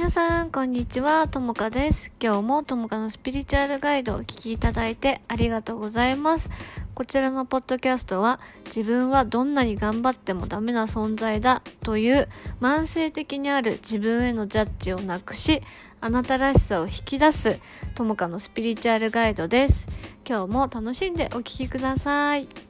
皆さん、こんにちは。ともかです。今日もともかのスピリチュアルガイドをお聞きいただいてありがとうございます。こちらのポッドキャストは、自分はどんなに頑張ってもダメな存在だという慢性的にある自分へのジャッジをなくし、あなたらしさを引き出すともかのスピリチュアルガイドです。今日も楽しんでお聴きください。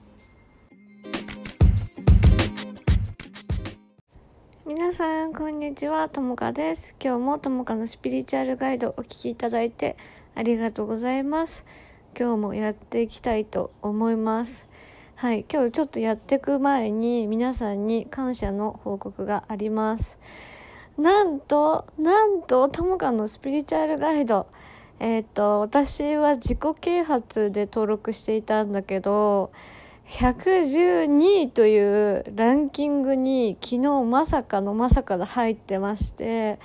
皆さん、こんにちは。ともかです。今日もともかのスピリチュアルガイドお聴きいただいてありがとうございます。今日もやっていきたいと思います。はい、今日ちょっとやっていく前に皆さんに感謝の報告があります。なんと、なんと、ともかのスピリチュアルガイド、えっ、と、私は自己啓発で登録していたんだけど、112位というランキングに昨日まさかのまさかで入ってまして、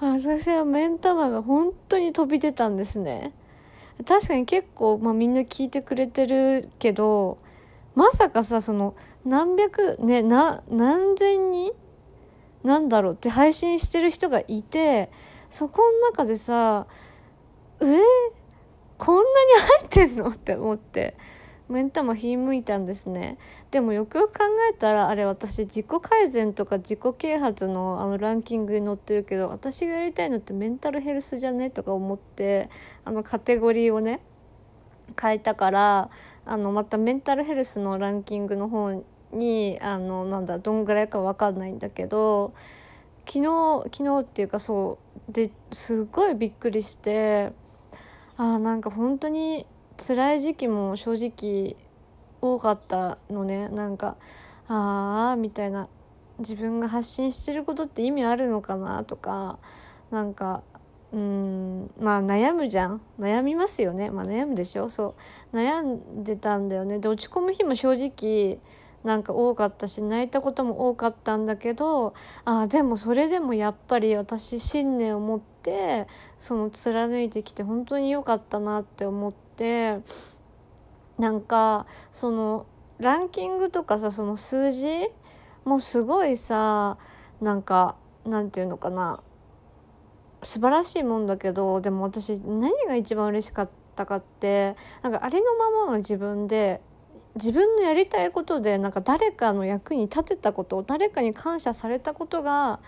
私は目ん玉が本当に飛び出たんですね。確かに結構、まあ、みんな聞いてくれてるけど、まさかさ、その何百、ね、な、何千人なんだろうって配信してる人がいて、そこの中でさ、えー、こんなに入ってんの？って思って。目ん玉ひんむいたんですね。でもよくよく考えたらあれ私自己改善とか自己啓発のあのランキングに載ってるけど私がやりたいのってメンタルヘルスじゃね？とか思ってあのカテゴリーをね変えたからあのまたメンタルヘルスのランキングの方にあのなんだどんぐらいか分かんないんだけど昨日昨日っていうかそうですっごいびっくりしてあなんか本当に辛い時期も正直多かったのね。なんかああみたいな。自分が発信してることって意味あるのかなとか。なんかうんまあ悩むじゃん。悩みますよね。まあ悩むでしょ。そう。悩んでたんだよね。で落ち込む日も正直なんか多かったし泣いたことも多かったんだけどあでもそれでもやっぱり私信念を持ってその貫いてきて本当に良かったなって思って。なんかそのランキングとかさその数字もすごいさなんかなんていうのかな素晴らしいもんだけどでも私何が一番嬉しかったかってなんかありのままの自分で自分のやりたいことでなんか誰かの役に立てたこと誰かに感謝されたことが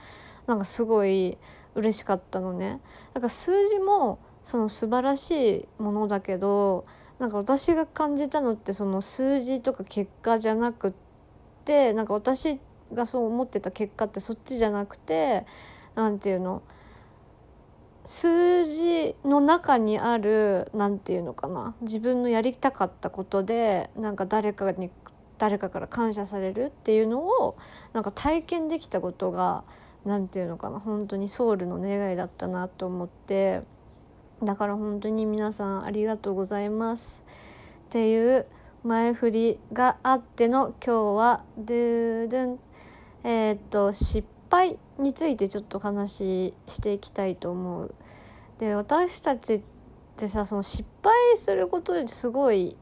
なんかすごい嬉しかったのね。だから数字もその素晴らしいものだけどなんか私が感じたのってその数字とか結果じゃなくってなんか私がそう思ってた結果ってそっちじゃなくて何て言うの？数字の中にある何て言うのかな自分のやりたかったことでなんか誰かに誰かから感謝されるっていうのをなんか体験できたことが何て言うのかな本当にソウルの願いだったなと思ってだから本当に皆さんありがとうございますっていう前振りがあっての今日はドゥドゥン。えー、っと失敗についてちょっと話していきたいと思う。で私たちってさその失敗することですごい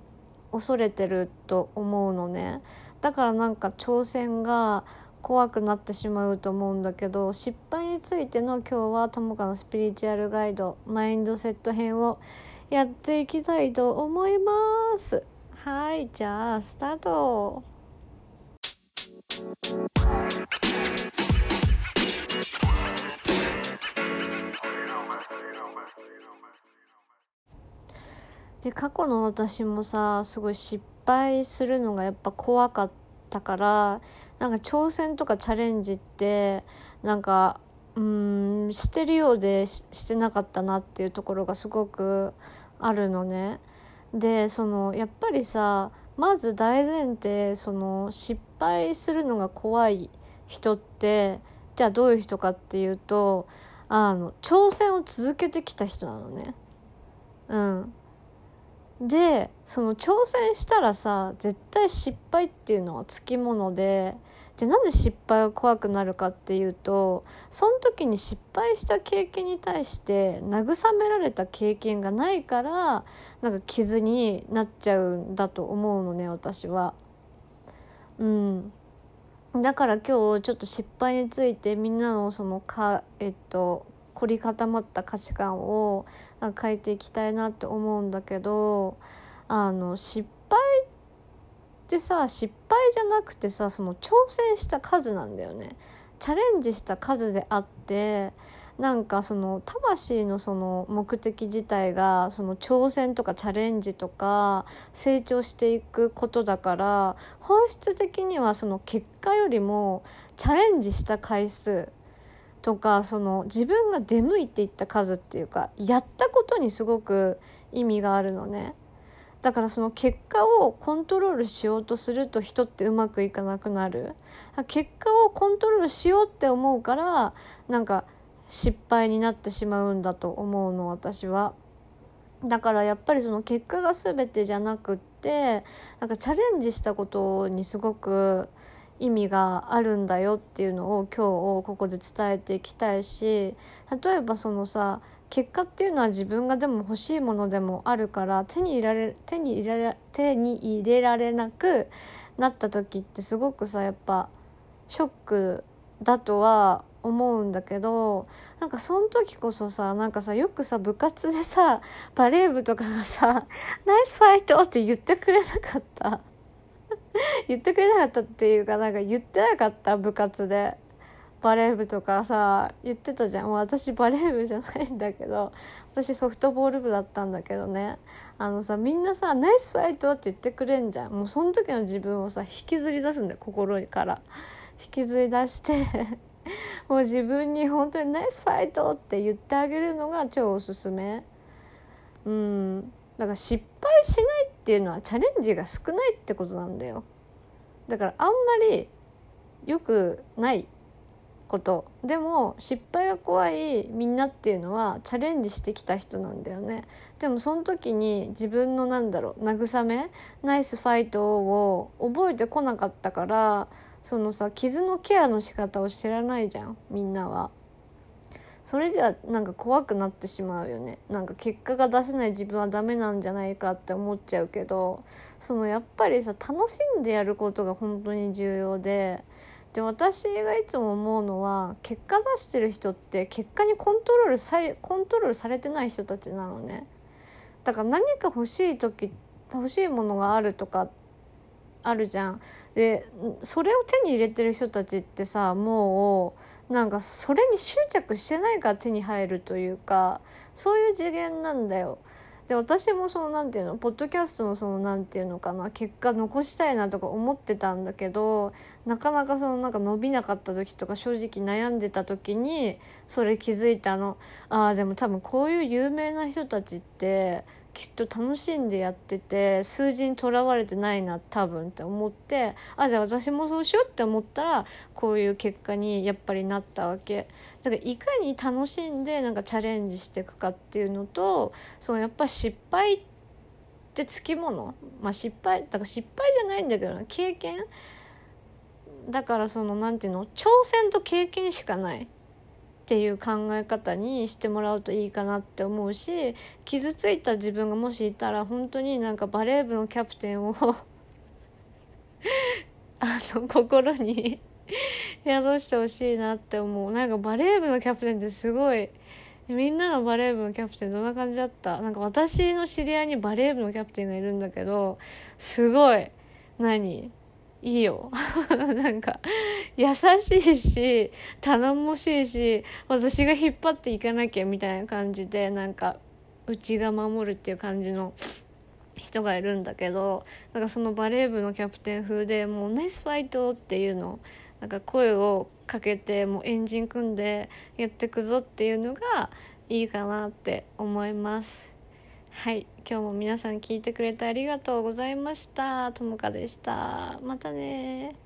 恐れてると思うのね。だからなんか挑戦が怖くなってしまうと思うんだけど失敗についての今日はともかのスピリチュアルガイドマインドセット編をやっていきたいと思います。はいじゃあスタート。で過去の私もさすごい失敗するのがやっぱ怖かったからなんか挑戦とかチャレンジってなんかうんしてるようでしてなかったなっていうところがすごくあるのね。でそのやっぱりさまず大前提その失敗するのが怖い人ってじゃあどういう人かっていうとあの挑戦を続けてきた人なのね。うん、でその挑戦したらさ絶対失敗っていうのはつきものででなんで失敗が怖くなるかっていうとその時に失敗した経験に対して慰められた経験がないからなんか傷になっちゃうんだと思うのね私は。うん、だから今日ちょっと失敗についてみんなのそのかえっと凝り固まった価値観を変えていきたいなって思うんだけどあの失敗ってさ失敗じゃなくてさその挑戦した数なんだよね。チャレンジした数であってなんかその魂のその目的自体がその挑戦とかチャレンジとか成長していくことだから本質的にはその結果よりもチャレンジした回数とかその自分が出向いていった数っていうかやったことにすごく意味があるのね。だからその結果をコントロールしようとすると人ってうまくいかなくなる結果をコントロールしようって思うからなんか失敗になってしまうんだと思うの私は。だからやっぱりその結果が全てじゃなくってなんかチャレンジしたことにすごく意味があるんだよっていうのを今日をここで伝えていきたいし例えばそのさ結果っていうのは自分がでも欲しいものでもあるから手に入れられ手に入れられ手に入れられなくなった時ってすごくさやっぱショックだとは思うんだけどなんかその時こそさなんかさよくさ部活でさバレー部とかがさ「ナイスファイト!」って言ってくれなかった 言ってくれなかったっていうかなんか言ってなかった部活で。バレー部とかさ言ってたじゃん。私バレー部じゃないんだけど私ソフトボール部だったんだけどね。あのさみんなさ「ナイスファイト!」って言ってくれんじゃん。もうその時の自分をさ引きずり出すんだよ心から。引きずり出して。もう自分に本当にナイスファイトって言ってあげるのが超おすすめ。うん。だから失敗しないってっていうのはチャレンジが少ないってことなんだよ。だからあんまり良くないこと。でも失敗が怖いみんなっていうのはチャレンジしてきた人なんだよね。でもその時に自分のなんだろう慰めナイスファイトを覚えてこなかったからそのさ傷のケアの仕方を知らないじゃんみんなは。それじゃなんか怖くなってしまうよね。なんか結果が出せない自分はダメなんじゃないかって思っちゃうけどそのやっぱりさ楽しんでやることが本当に重要でで私がいつも思うのは結果出してる人って結果にコントロールさコントロールされてない人たちなのね。だから何か欲しい時欲しいものがあるとかあるじゃん。でそれを手に入れてる人たちってさもうなんかそれに執着してないから手に入るというかそういう次元なんだよ。で私もその何て言うのポッドキャストのその何て言うのかな結果残したいなとか思ってたんだけどなかなかそのなんか伸びなかった時とか正直悩んでた時にそれ気づいたのああでも多分こういう有名な人たちってきっと楽しんでやってて数字にとらわれてないな多分って思ってあじゃあ私もそうしようって思ったらこういう結果にやっぱりなったわけ。だからいかに楽しんでなんかチャレンジしていくかっていうのとそのやっぱ失敗ってつきもの。まあ失敗だから失敗じゃないんだけどな経験。だからその何て言うの挑戦と経験しかない。っていう考え方にしてもらうといいかなって思うし傷ついた自分がもしいたら本当になんかバレー部のキャプテンを あの心に 宿してほしいなって思う。なんかバレー部のキャプテンってすごいみんなのバレー部のキャプテンどんな感じだった？なんか私の知り合いにバレー部のキャプテンがいるんだけどすごい何？いいよ なんか優しいし頼もしいし私が引っ張っていかなきゃみたいな感じでなんかうちが守るっていう感じの人がいるんだけどなんかそのバレー部のキャプテン風でもうナイスファイトっていうのなんか声をかけてもうエンジン組んでやってくぞっていうのがいいかなって思います。はい今日も皆さん聞いてくれてありがとうございました。ともかでした。またね